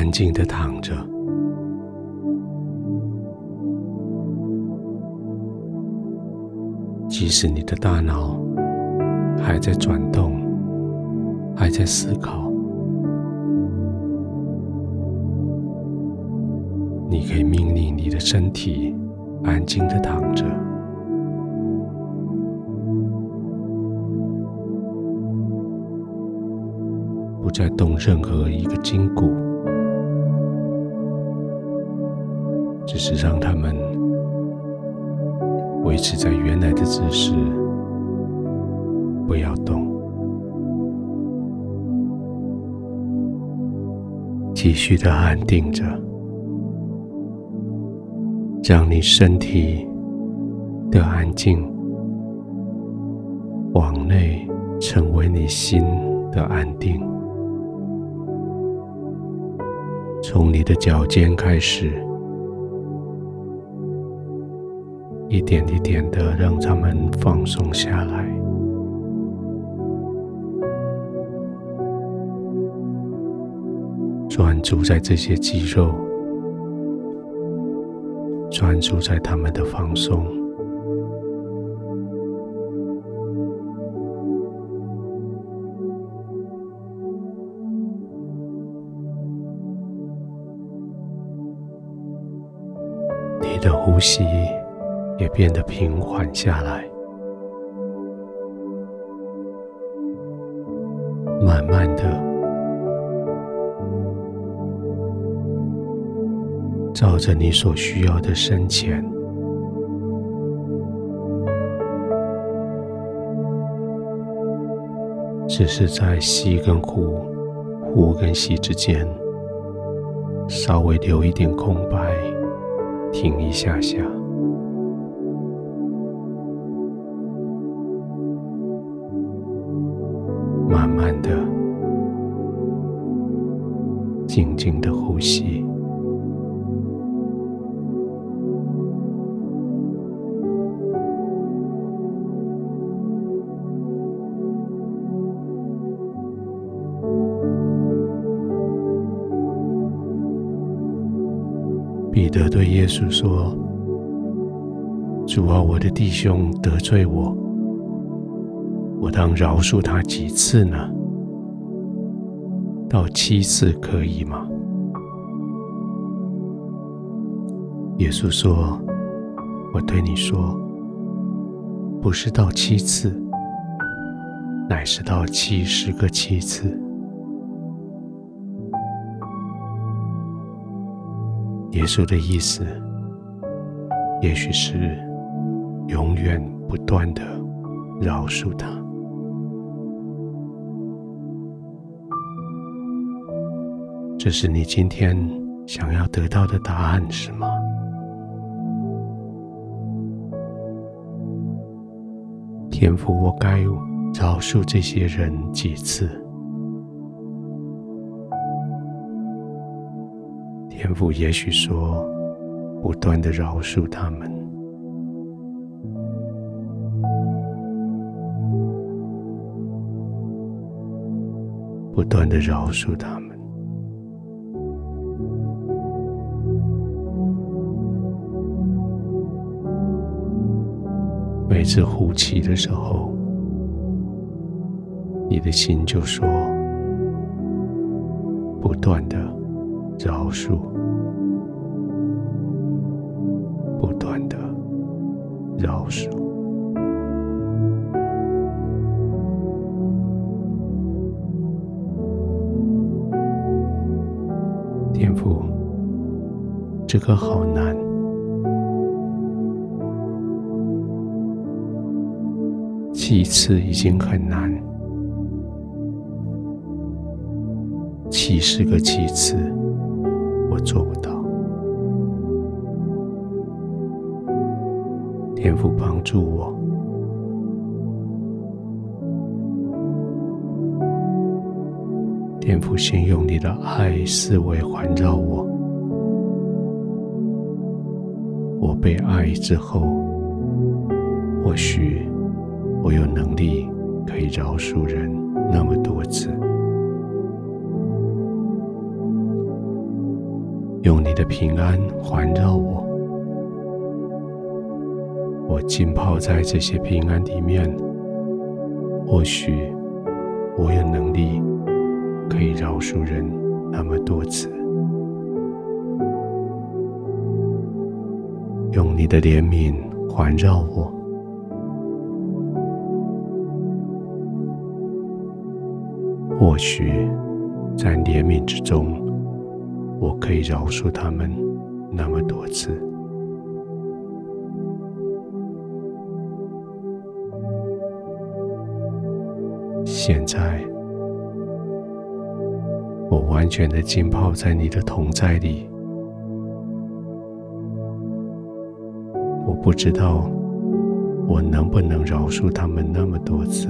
安静的躺着，即使你的大脑还在转动，还在思考，你可以命令你的身体安静的躺着。不再动任何一个筋骨，是让他们维持在原来的姿势，不要动，继续的安定着，让你身体的安静往内成为你心的安定。从你的脚尖开始，一点一点的让他们放松下来，专注在这些肌肉，专注在他们的放松。你的呼吸也变得平缓下来，慢慢的照着你所需要的深浅，只是在吸跟呼、呼跟吸之间，稍微留一点空白。停一下下，静静的呼吸。彼得对耶稣说：“主啊，我的弟兄得罪我，我当饶恕他几次呢？到七次可以吗？”耶稣说：“我对你说，不是到七次，乃是到七十个七次。”耶稣的意思，也许是永远不断的饶恕他。这是你今天想要得到的答案，是吗？天父，我该饶恕这些人几次？天父也许说：“不断的饶恕他们，不断的饶恕他们。”每次呼气的时候，你的心就说：“不断的饶恕。”不断的饶恕，天赋，这个好难。七次已经很难，七十个七次，我做不到。天父帮助我，天父先用你的爱思维环绕我，我被爱之后，或许我有能力可以饶恕人那么多次。用你的平安环绕我，我浸泡在这些平安里面。或许我有能力可以饶恕人那么多次，用你的怜悯环绕我。或许在怜悯之中，我可以饶恕他们那么多次。现在，我完全的浸泡在你的同在里。我不知道我能不能饶恕他们那么多次。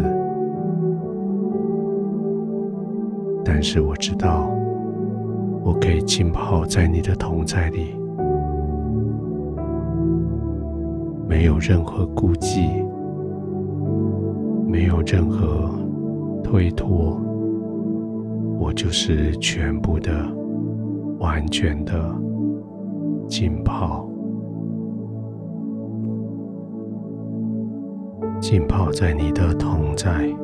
但是我知道，我可以浸泡在你的同在里，没有任何顾忌，没有任何推脱，我就是全部的、完全的浸泡，浸泡在你的同在。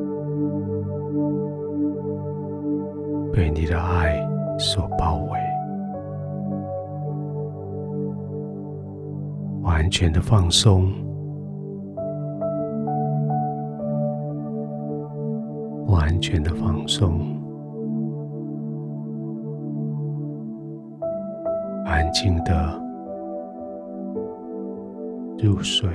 被你的爱所包围，完全的放松，完全的放松，安静的入睡。